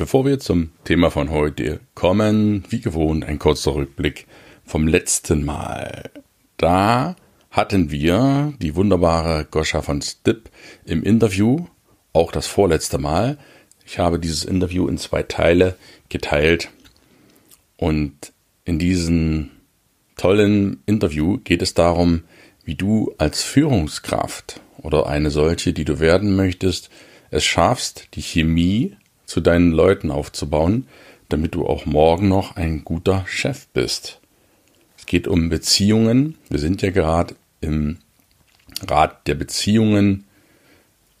Bevor wir zum Thema von heute kommen, wie gewohnt ein kurzer Rückblick vom letzten Mal. Da hatten wir die wunderbare Goscha von Stipp im Interview, auch das vorletzte Mal. Ich habe dieses Interview in zwei Teile geteilt und in diesen tollen Interview geht es darum, wie du als Führungskraft oder eine solche, die du werden möchtest, es schaffst, die Chemie zu deinen Leuten aufzubauen, damit du auch morgen noch ein guter Chef bist. Es geht um Beziehungen. Wir sind ja gerade im Rat der Beziehungen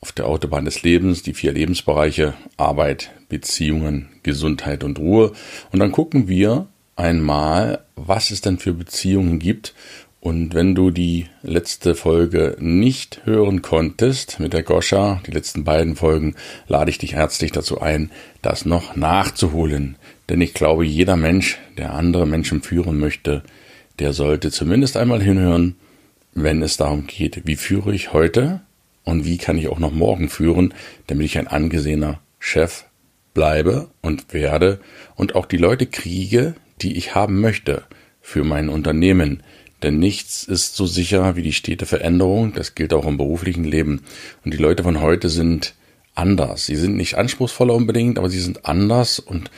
auf der Autobahn des Lebens, die vier Lebensbereiche Arbeit, Beziehungen, Gesundheit und Ruhe. Und dann gucken wir, einmal, was es denn für Beziehungen gibt. Und wenn du die letzte Folge nicht hören konntest mit der Goscha, die letzten beiden Folgen, lade ich dich herzlich dazu ein, das noch nachzuholen. Denn ich glaube, jeder Mensch, der andere Menschen führen möchte, der sollte zumindest einmal hinhören, wenn es darum geht, wie führe ich heute und wie kann ich auch noch morgen führen, damit ich ein angesehener Chef bleibe und werde und auch die Leute kriege, die ich haben möchte für mein Unternehmen. Denn nichts ist so sicher wie die stete Veränderung. Das gilt auch im beruflichen Leben. Und die Leute von heute sind anders. Sie sind nicht anspruchsvoller unbedingt, aber sie sind anders. Und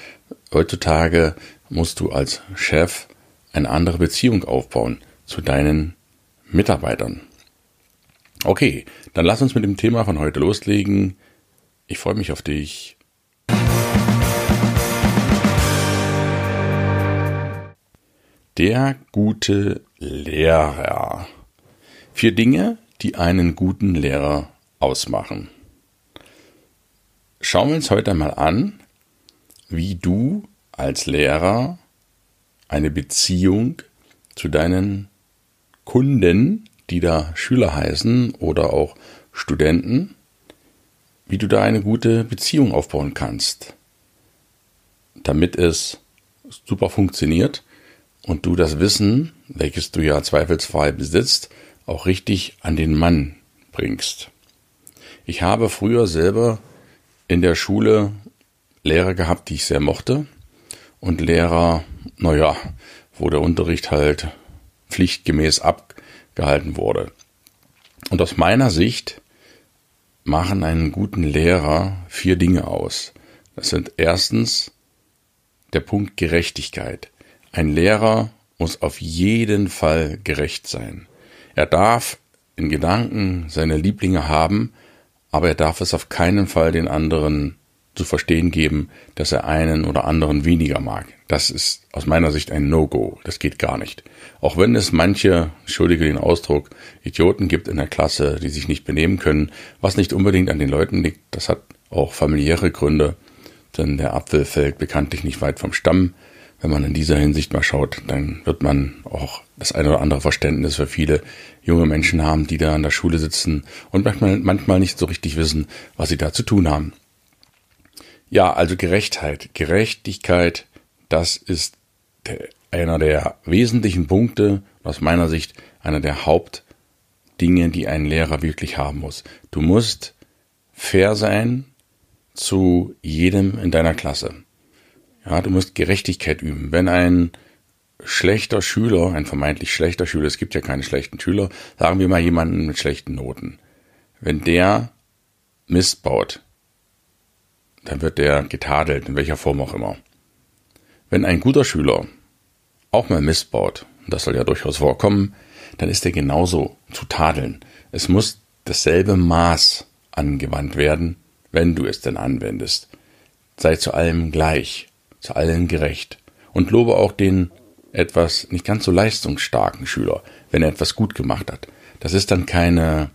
heutzutage musst du als Chef eine andere Beziehung aufbauen zu deinen Mitarbeitern. Okay, dann lass uns mit dem Thema von heute loslegen. Ich freue mich auf dich. Der gute Lehrer. Vier Dinge, die einen guten Lehrer ausmachen. Schauen wir uns heute einmal an, wie du als Lehrer eine Beziehung zu deinen Kunden, die da Schüler heißen oder auch Studenten, wie du da eine gute Beziehung aufbauen kannst, damit es super funktioniert und du das Wissen, welches du ja zweifelsfrei besitzt, auch richtig an den Mann bringst. Ich habe früher selber in der Schule Lehrer gehabt, die ich sehr mochte und Lehrer, naja, wo der Unterricht halt pflichtgemäß abgehalten wurde. Und aus meiner Sicht machen einen guten Lehrer vier Dinge aus. Das sind erstens der Punkt Gerechtigkeit. Ein Lehrer muss auf jeden Fall gerecht sein. Er darf in Gedanken seine Lieblinge haben, aber er darf es auf keinen Fall den anderen zu verstehen geben, dass er einen oder anderen weniger mag. Das ist aus meiner Sicht ein No-Go. Das geht gar nicht. Auch wenn es manche, entschuldige den Ausdruck, Idioten gibt in der Klasse, die sich nicht benehmen können, was nicht unbedingt an den Leuten liegt, das hat auch familiäre Gründe, denn der Apfel fällt bekanntlich nicht weit vom Stamm wenn man in dieser Hinsicht mal schaut, dann wird man auch das eine oder andere Verständnis für viele junge Menschen haben, die da an der Schule sitzen und manchmal, manchmal nicht so richtig wissen, was sie da zu tun haben. Ja, also Gerechtheit. Gerechtigkeit, das ist einer der wesentlichen Punkte, aus meiner Sicht einer der Hauptdinge, die ein Lehrer wirklich haben muss. Du musst fair sein zu jedem in deiner Klasse. Ja, du musst Gerechtigkeit üben. Wenn ein schlechter Schüler, ein vermeintlich schlechter Schüler, es gibt ja keine schlechten Schüler, sagen wir mal jemanden mit schlechten Noten, wenn der Mist baut, dann wird der getadelt, in welcher Form auch immer. Wenn ein guter Schüler auch mal Mist baut, und das soll ja durchaus vorkommen, dann ist er genauso zu tadeln. Es muss dasselbe Maß angewandt werden, wenn du es denn anwendest. Sei zu allem gleich zu allen gerecht und lobe auch den etwas nicht ganz so leistungsstarken Schüler, wenn er etwas gut gemacht hat. Das ist dann keine,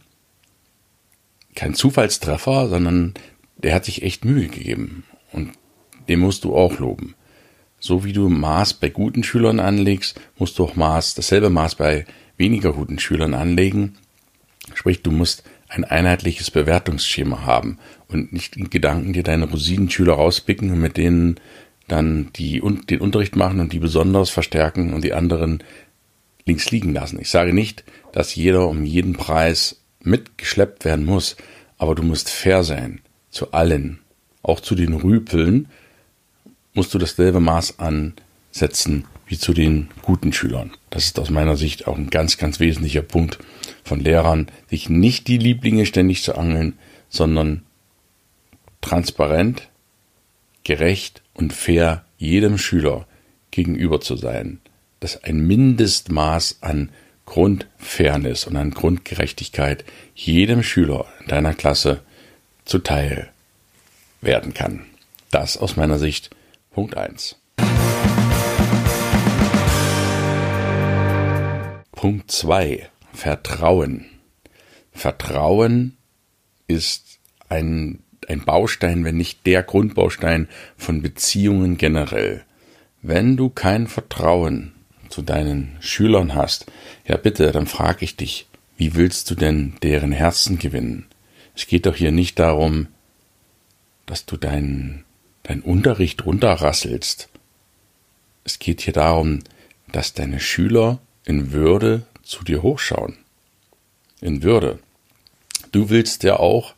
kein Zufallstreffer, sondern der hat sich echt Mühe gegeben. Und den musst du auch loben. So wie du Maß bei guten Schülern anlegst, musst du auch Maß, dasselbe Maß bei weniger guten Schülern anlegen. Sprich, du musst ein einheitliches Bewertungsschema haben und nicht in Gedanken dir deine Rosinenschüler rauspicken und mit denen dann die, den Unterricht machen und die besonders verstärken und die anderen links liegen lassen. Ich sage nicht, dass jeder um jeden Preis mitgeschleppt werden muss, aber du musst fair sein zu allen, auch zu den Rüpeln musst du dasselbe Maß ansetzen wie zu den guten Schülern. Das ist aus meiner Sicht auch ein ganz, ganz wesentlicher Punkt von Lehrern, sich nicht die Lieblinge ständig zu angeln, sondern transparent, gerecht und fair jedem Schüler gegenüber zu sein. Dass ein Mindestmaß an Grundfairness und an Grundgerechtigkeit jedem Schüler in deiner Klasse zuteil werden kann. Das aus meiner Sicht Punkt 1. Punkt 2. Vertrauen. Vertrauen ist ein, ein Baustein, wenn nicht der Grundbaustein von Beziehungen generell. Wenn du kein Vertrauen zu deinen Schülern hast, ja bitte, dann frage ich dich, wie willst du denn deren Herzen gewinnen? Es geht doch hier nicht darum, dass du deinen dein Unterricht runterrasselst. Es geht hier darum, dass deine Schüler in Würde zu dir hochschauen. In Würde. Du willst ja auch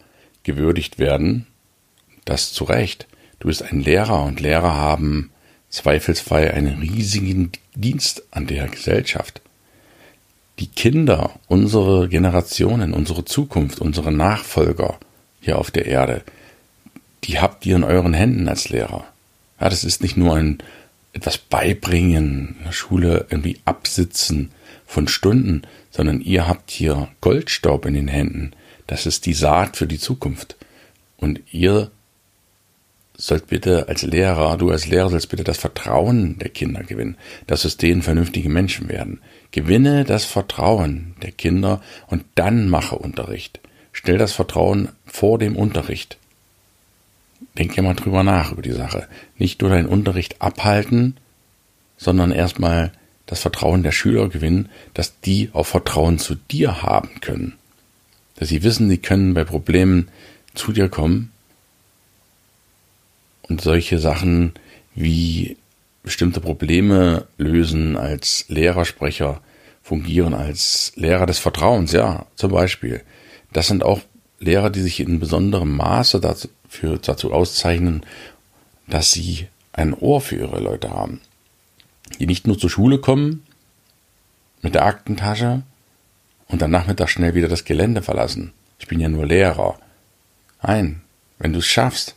gewürdigt werden, das zu Recht. Du bist ein Lehrer und Lehrer haben zweifelsfrei einen riesigen Dienst an der Gesellschaft. Die Kinder, unsere Generationen, unsere Zukunft, unsere Nachfolger hier auf der Erde, die habt ihr in euren Händen als Lehrer. Ja, das ist nicht nur ein etwas beibringen, in der Schule irgendwie absitzen von Stunden, sondern ihr habt hier Goldstaub in den Händen. Das ist die Saat für die Zukunft. Und ihr sollt bitte als Lehrer, du als Lehrer sollst bitte das Vertrauen der Kinder gewinnen, dass es denen vernünftige Menschen werden. Gewinne das Vertrauen der Kinder und dann mache Unterricht. Stell das Vertrauen vor dem Unterricht. Denk ja mal drüber nach über die Sache. Nicht nur deinen Unterricht abhalten, sondern erstmal das Vertrauen der Schüler gewinnen, dass die auch Vertrauen zu dir haben können. Dass sie wissen, sie können bei Problemen zu dir kommen und solche Sachen wie bestimmte Probleme lösen als Lehrersprecher, fungieren als Lehrer des Vertrauens, ja, zum Beispiel. Das sind auch Lehrer, die sich in besonderem Maße dazu, für, dazu auszeichnen, dass sie ein Ohr für ihre Leute haben. Die nicht nur zur Schule kommen mit der Aktentasche und dann nachmittags schnell wieder das Gelände verlassen. Ich bin ja nur Lehrer. Nein, wenn du es schaffst,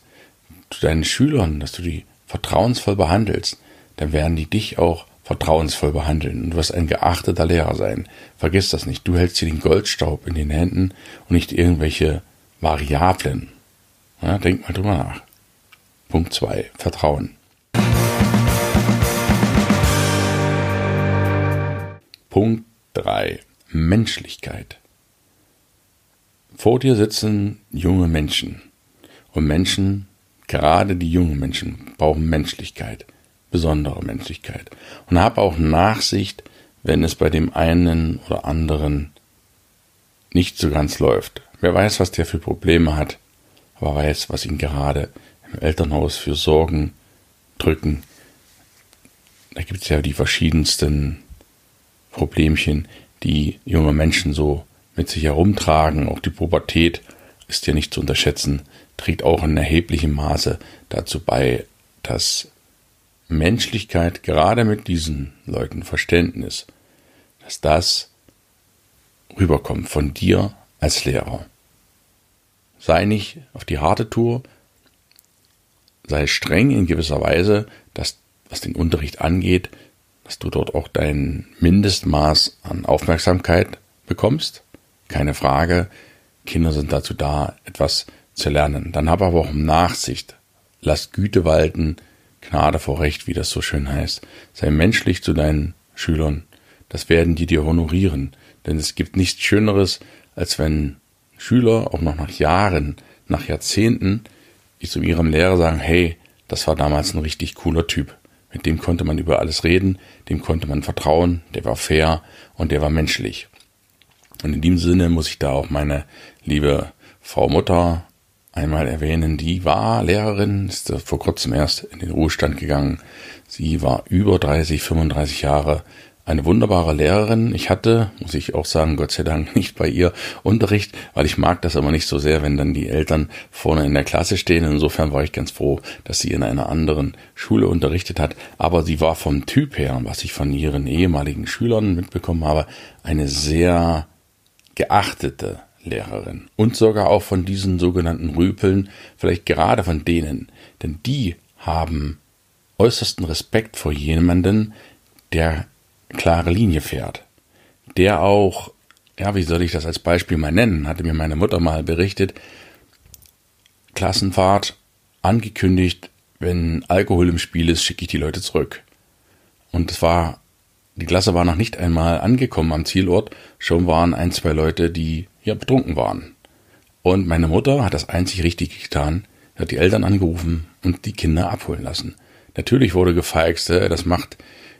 zu deinen Schülern, dass du die vertrauensvoll behandelst, dann werden die dich auch vertrauensvoll behandeln und du wirst ein geachteter Lehrer sein. Vergiss das nicht. Du hältst dir den Goldstaub in den Händen und nicht irgendwelche Variablen. Ja, denk mal drüber nach. Punkt 2. Vertrauen. Punkt 3. Menschlichkeit. Vor dir sitzen junge Menschen. Und Menschen, gerade die jungen Menschen, brauchen Menschlichkeit, besondere Menschlichkeit. Und hab auch Nachsicht, wenn es bei dem einen oder anderen nicht so ganz läuft. Wer weiß, was der für Probleme hat aber weiß, was ihn gerade im Elternhaus für Sorgen drücken. Da gibt es ja die verschiedensten Problemchen, die junge Menschen so mit sich herumtragen. Auch die Pubertät ist ja nicht zu unterschätzen, trägt auch in erheblichem Maße dazu bei, dass Menschlichkeit gerade mit diesen Leuten Verständnis, dass das rüberkommt von dir als Lehrer sei nicht auf die harte Tour, sei streng in gewisser Weise, dass, was den Unterricht angeht, dass du dort auch dein Mindestmaß an Aufmerksamkeit bekommst. Keine Frage. Kinder sind dazu da, etwas zu lernen. Dann hab aber auch Nachsicht. Lass Güte walten, Gnade vor Recht, wie das so schön heißt. Sei menschlich zu deinen Schülern. Das werden die dir honorieren. Denn es gibt nichts Schöneres, als wenn Schüler auch noch nach Jahren, nach Jahrzehnten, die zu ihrem Lehrer sagen, hey, das war damals ein richtig cooler Typ. Mit dem konnte man über alles reden, dem konnte man vertrauen, der war fair und der war menschlich. Und in diesem Sinne muss ich da auch meine liebe Frau Mutter einmal erwähnen. Die war Lehrerin, ist vor kurzem erst in den Ruhestand gegangen. Sie war über 30, 35 Jahre eine wunderbare Lehrerin. Ich hatte, muss ich auch sagen, Gott sei Dank nicht bei ihr Unterricht, weil ich mag das aber nicht so sehr, wenn dann die Eltern vorne in der Klasse stehen. Insofern war ich ganz froh, dass sie in einer anderen Schule unterrichtet hat. Aber sie war vom Typ her, was ich von ihren ehemaligen Schülern mitbekommen habe, eine sehr geachtete Lehrerin. Und sogar auch von diesen sogenannten Rüpeln, vielleicht gerade von denen. Denn die haben äußersten Respekt vor jemanden, der klare Linie fährt. Der auch, ja, wie soll ich das als Beispiel mal nennen, hatte mir meine Mutter mal berichtet, Klassenfahrt angekündigt, wenn Alkohol im Spiel ist, schicke ich die Leute zurück. Und es war, die Klasse war noch nicht einmal angekommen am Zielort, schon waren ein, zwei Leute, die ja betrunken waren. Und meine Mutter hat das einzig richtig getan, hat die Eltern angerufen und die Kinder abholen lassen. Natürlich wurde gefeixt, das macht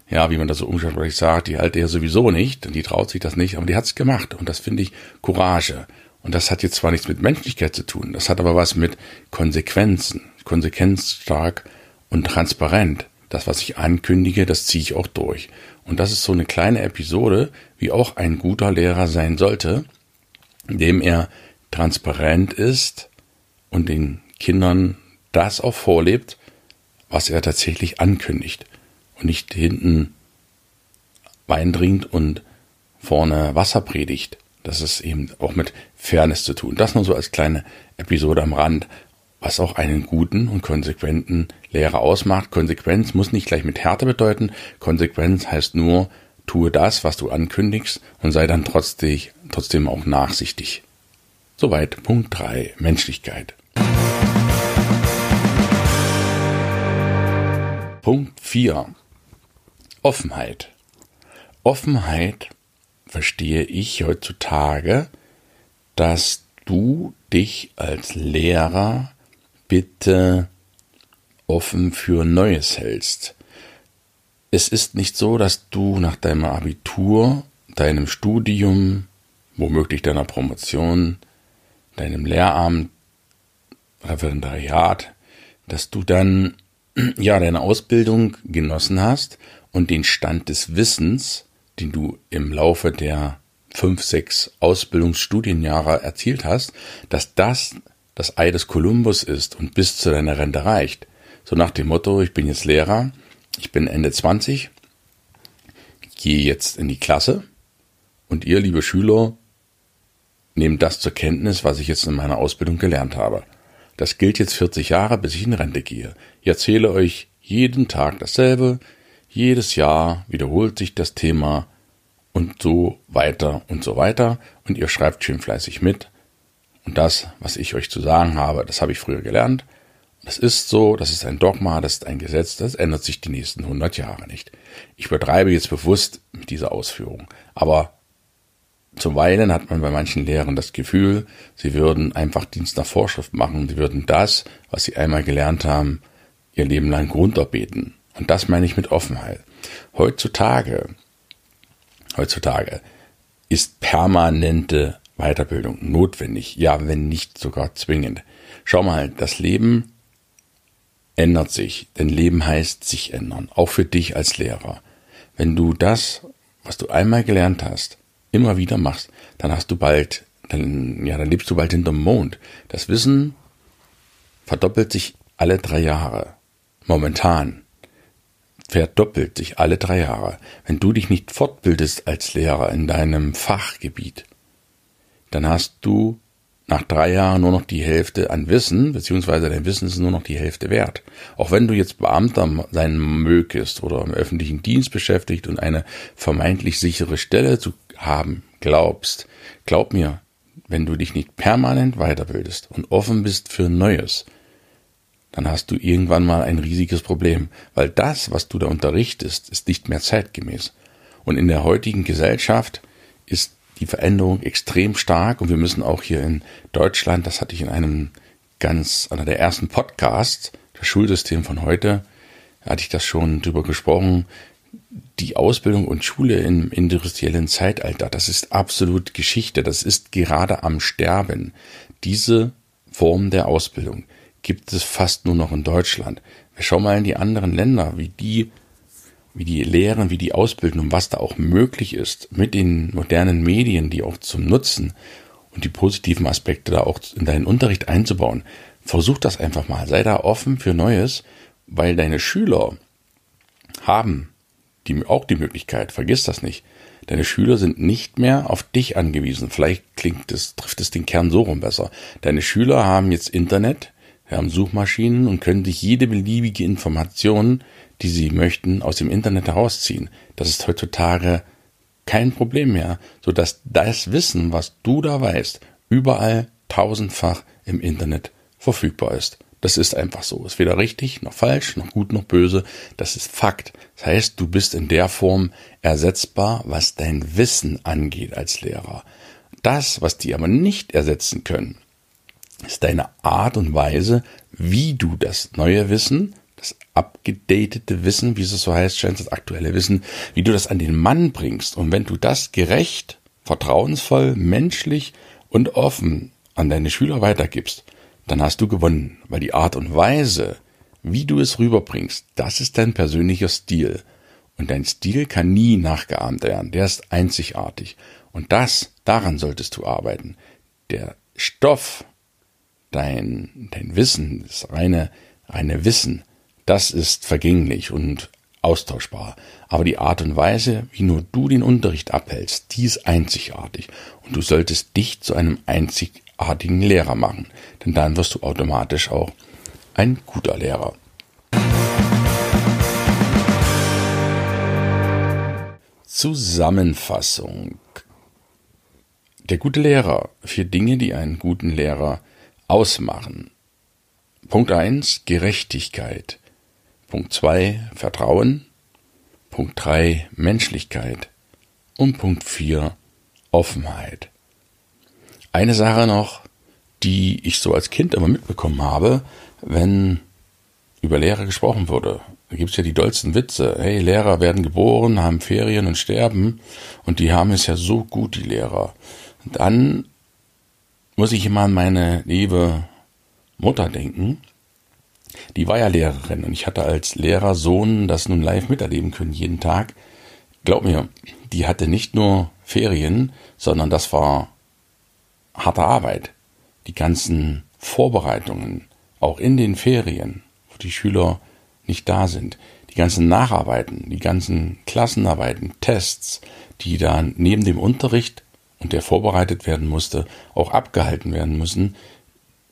ja, wie man das so umständlich sagt, die alte ja sowieso nicht die traut sich das nicht, aber die hat's gemacht und das finde ich Courage. Und das hat jetzt zwar nichts mit Menschlichkeit zu tun, das hat aber was mit Konsequenzen, konsequenzstark und transparent. Das, was ich ankündige, das ziehe ich auch durch. Und das ist so eine kleine Episode, wie auch ein guter Lehrer sein sollte, indem er transparent ist und den Kindern das auch vorlebt, was er tatsächlich ankündigt und nicht hinten Wein trinkt und vorne Wasser predigt. Das ist eben auch mit Fairness zu tun. Das nur so als kleine Episode am Rand, was auch einen guten und konsequenten Lehrer ausmacht. Konsequenz muss nicht gleich mit Härte bedeuten. Konsequenz heißt nur, tue das, was du ankündigst und sei dann trotzdem, trotzdem auch nachsichtig. Soweit Punkt 3 Menschlichkeit. Punkt 4 Offenheit. Offenheit verstehe ich heutzutage, dass du dich als Lehrer bitte offen für Neues hältst. Es ist nicht so, dass du nach deinem Abitur, deinem Studium, womöglich deiner Promotion, deinem Lehramt, Referendariat, dass du dann ja deine Ausbildung genossen hast und den Stand des Wissens, den du im Laufe der fünf, sechs Ausbildungsstudienjahre erzielt hast, dass das das Ei des Kolumbus ist und bis zu deiner Rente reicht. So nach dem Motto, ich bin jetzt Lehrer, ich bin Ende 20, gehe jetzt in die Klasse und ihr, liebe Schüler, nehmt das zur Kenntnis, was ich jetzt in meiner Ausbildung gelernt habe. Das gilt jetzt 40 Jahre, bis ich in Rente gehe. Ich erzähle euch jeden Tag dasselbe, jedes Jahr wiederholt sich das Thema und so weiter und so weiter und ihr schreibt schön fleißig mit. Und das, was ich euch zu sagen habe, das habe ich früher gelernt. Das ist so, das ist ein Dogma, das ist ein Gesetz, das ändert sich die nächsten 100 Jahre nicht. Ich übertreibe jetzt bewusst mit dieser Ausführung. Aber zuweilen hat man bei manchen Lehrern das Gefühl, sie würden einfach Dienst nach Vorschrift machen, sie würden das, was sie einmal gelernt haben, ihr Leben lang runterbeten. Und das meine ich mit Offenheit. Heutzutage, heutzutage ist permanente Weiterbildung notwendig. Ja, wenn nicht sogar zwingend. Schau mal, das Leben ändert sich. Denn Leben heißt sich ändern. Auch für dich als Lehrer. Wenn du das, was du einmal gelernt hast, immer wieder machst, dann hast du bald, dann, ja, dann lebst du bald hinterm Mond. Das Wissen verdoppelt sich alle drei Jahre. Momentan verdoppelt sich alle drei Jahre. Wenn du dich nicht fortbildest als Lehrer in deinem Fachgebiet, dann hast du nach drei Jahren nur noch die Hälfte an Wissen, beziehungsweise dein Wissen ist nur noch die Hälfte wert. Auch wenn du jetzt Beamter sein mögest oder im öffentlichen Dienst beschäftigt und eine vermeintlich sichere Stelle zu haben glaubst, glaub mir, wenn du dich nicht permanent weiterbildest und offen bist für Neues, dann hast du irgendwann mal ein riesiges Problem, weil das, was du da unterrichtest, ist nicht mehr zeitgemäß. Und in der heutigen Gesellschaft ist die Veränderung extrem stark und wir müssen auch hier in Deutschland, das hatte ich in einem ganz, einer der ersten Podcasts, das Schulsystem von heute, hatte ich das schon drüber gesprochen, die Ausbildung und Schule im industriellen Zeitalter, das ist absolut Geschichte, das ist gerade am Sterben. Diese Form der Ausbildung gibt es fast nur noch in Deutschland. Wir schauen mal in die anderen Länder, wie die, wie die lehren, wie die ausbilden und was da auch möglich ist mit den modernen Medien, die auch zum Nutzen und die positiven Aspekte da auch in deinen Unterricht einzubauen. Versuch das einfach mal. Sei da offen für Neues, weil deine Schüler haben die, auch die Möglichkeit, vergiss das nicht. Deine Schüler sind nicht mehr auf dich angewiesen. Vielleicht klingt es, trifft es den Kern so rum besser. Deine Schüler haben jetzt Internet, haben Suchmaschinen und können sich jede beliebige Information, die sie möchten, aus dem Internet herausziehen. Das ist heutzutage kein Problem mehr, sodass das Wissen, was du da weißt, überall tausendfach im Internet verfügbar ist. Das ist einfach so. Ist weder richtig noch falsch, noch gut noch böse. Das ist Fakt. Das heißt, du bist in der Form ersetzbar, was dein Wissen angeht als Lehrer. Das, was die aber nicht ersetzen können, ist deine Art und Weise, wie du das neue Wissen, das abgedatete Wissen, wie es so heißt, scheint das aktuelle Wissen, wie du das an den Mann bringst. Und wenn du das gerecht, vertrauensvoll, menschlich und offen an deine Schüler weitergibst, dann hast du gewonnen, weil die Art und Weise, wie du es rüberbringst, das ist dein persönlicher Stil. Und dein Stil kann nie nachgeahmt werden, der ist einzigartig. Und das, daran solltest du arbeiten. Der Stoff, dein, dein Wissen, das reine, reine Wissen, das ist vergänglich und austauschbar. Aber die Art und Weise, wie nur du den Unterricht abhältst, die ist einzigartig. Und du solltest dich zu einem einzig, artigen Lehrer machen, denn dann wirst du automatisch auch ein guter Lehrer. Zusammenfassung. Der gute Lehrer. Vier Dinge, die einen guten Lehrer ausmachen. Punkt 1. Gerechtigkeit. Punkt 2. Vertrauen. Punkt 3. Menschlichkeit. Und Punkt 4. Offenheit. Eine Sache noch, die ich so als Kind immer mitbekommen habe, wenn über Lehrer gesprochen wurde. Da gibt's ja die dollsten Witze. Hey, Lehrer werden geboren, haben Ferien und sterben und die haben es ja so gut, die Lehrer. Und dann muss ich immer an meine liebe Mutter denken. Die war ja Lehrerin und ich hatte als Lehrersohn das nun live miterleben können, jeden Tag. Glaub mir, die hatte nicht nur Ferien, sondern das war harte Arbeit. Die ganzen Vorbereitungen, auch in den Ferien, wo die Schüler nicht da sind, die ganzen Nacharbeiten, die ganzen Klassenarbeiten, Tests, die dann neben dem Unterricht und der vorbereitet werden musste, auch abgehalten werden müssen,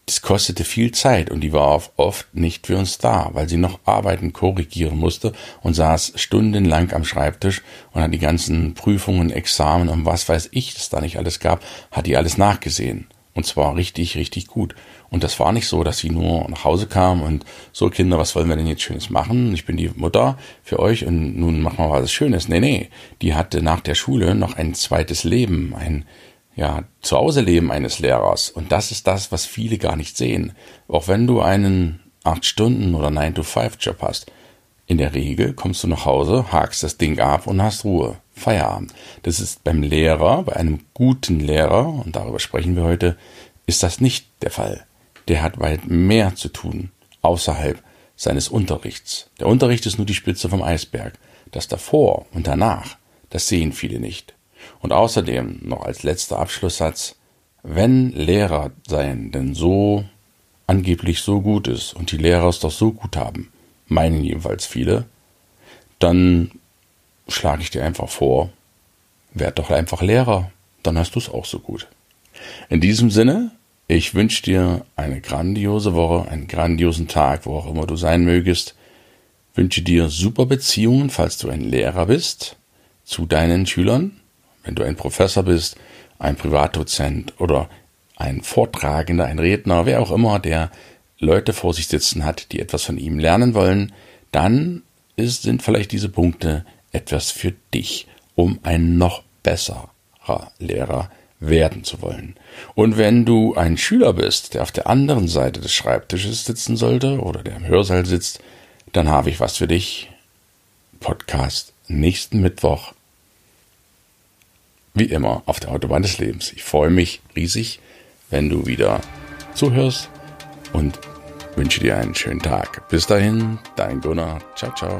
das kostete viel Zeit und die war oft nicht für uns da, weil sie noch Arbeiten korrigieren musste und saß stundenlang am Schreibtisch und hat die ganzen Prüfungen, Examen und was weiß ich, das da nicht alles gab, hat die alles nachgesehen. Und zwar richtig, richtig gut. Und das war nicht so, dass sie nur nach Hause kam und so, Kinder, was wollen wir denn jetzt Schönes machen? Ich bin die Mutter für euch und nun machen wir was Schönes. Nee, nee. Die hatte nach der Schule noch ein zweites Leben, ein ja, Zuhause-Leben eines Lehrers. Und das ist das, was viele gar nicht sehen. Auch wenn du einen 8-Stunden- oder 9-to-5-Job hast. In der Regel kommst du nach Hause, hakst das Ding ab und hast Ruhe. Feierabend. Das ist beim Lehrer, bei einem guten Lehrer, und darüber sprechen wir heute, ist das nicht der Fall. Der hat weit mehr zu tun, außerhalb seines Unterrichts. Der Unterricht ist nur die Spitze vom Eisberg. Das davor und danach, das sehen viele nicht. Und außerdem noch als letzter Abschlusssatz, wenn Lehrer sein denn so angeblich so gut ist und die Lehrer es doch so gut haben, meinen jedenfalls viele, dann schlage ich dir einfach vor, werd doch einfach Lehrer, dann hast du es auch so gut. In diesem Sinne, ich wünsche dir eine grandiose Woche, einen grandiosen Tag, wo auch immer du sein mögest. Wünsche dir super Beziehungen, falls du ein Lehrer bist, zu deinen Schülern wenn du ein Professor bist, ein Privatdozent oder ein Vortragender, ein Redner, wer auch immer, der Leute vor sich sitzen hat, die etwas von ihm lernen wollen, dann ist, sind vielleicht diese Punkte etwas für dich, um ein noch besserer Lehrer werden zu wollen. Und wenn du ein Schüler bist, der auf der anderen Seite des Schreibtisches sitzen sollte oder der im Hörsaal sitzt, dann habe ich was für dich. Podcast nächsten Mittwoch. Wie immer auf der Autobahn des Lebens. Ich freue mich riesig, wenn du wieder zuhörst und wünsche dir einen schönen Tag. Bis dahin, dein Gunnar. Ciao, ciao.